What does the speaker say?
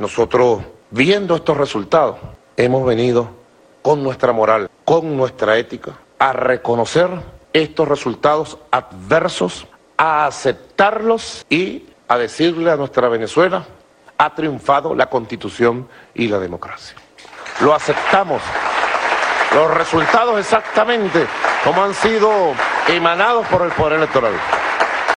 Nosotros, viendo estos resultados, hemos venido con nuestra moral, con nuestra ética, a reconocer estos resultados adversos, a aceptarlos y a decirle a nuestra Venezuela, ha triunfado la constitución y la democracia. Lo aceptamos. Los resultados exactamente como han sido emanados por el Poder Electoral.